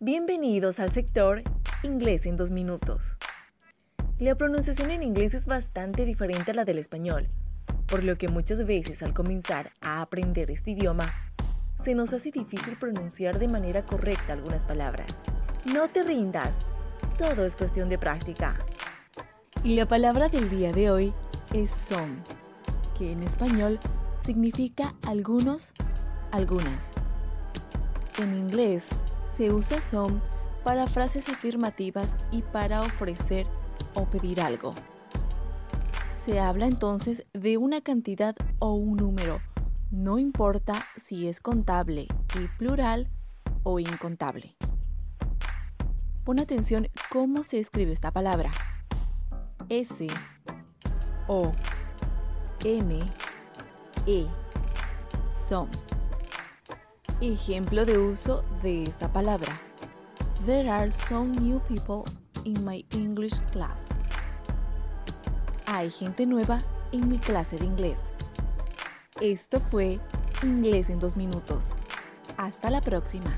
Bienvenidos al sector Inglés en dos minutos. La pronunciación en inglés es bastante diferente a la del español, por lo que muchas veces al comenzar a aprender este idioma, se nos hace difícil pronunciar de manera correcta algunas palabras. No te rindas, todo es cuestión de práctica. Y la palabra del día de hoy es son, que en español significa algunos, algunas. En inglés se usa some para frases afirmativas y para ofrecer o pedir algo. Se habla entonces de una cantidad o un número, no importa si es contable y plural o incontable. Pon atención cómo se escribe esta palabra. S O M E son. Ejemplo de uso de esta palabra. There are some new people in my English class. Hay gente nueva en mi clase de inglés. Esto fue Inglés en dos minutos. Hasta la próxima.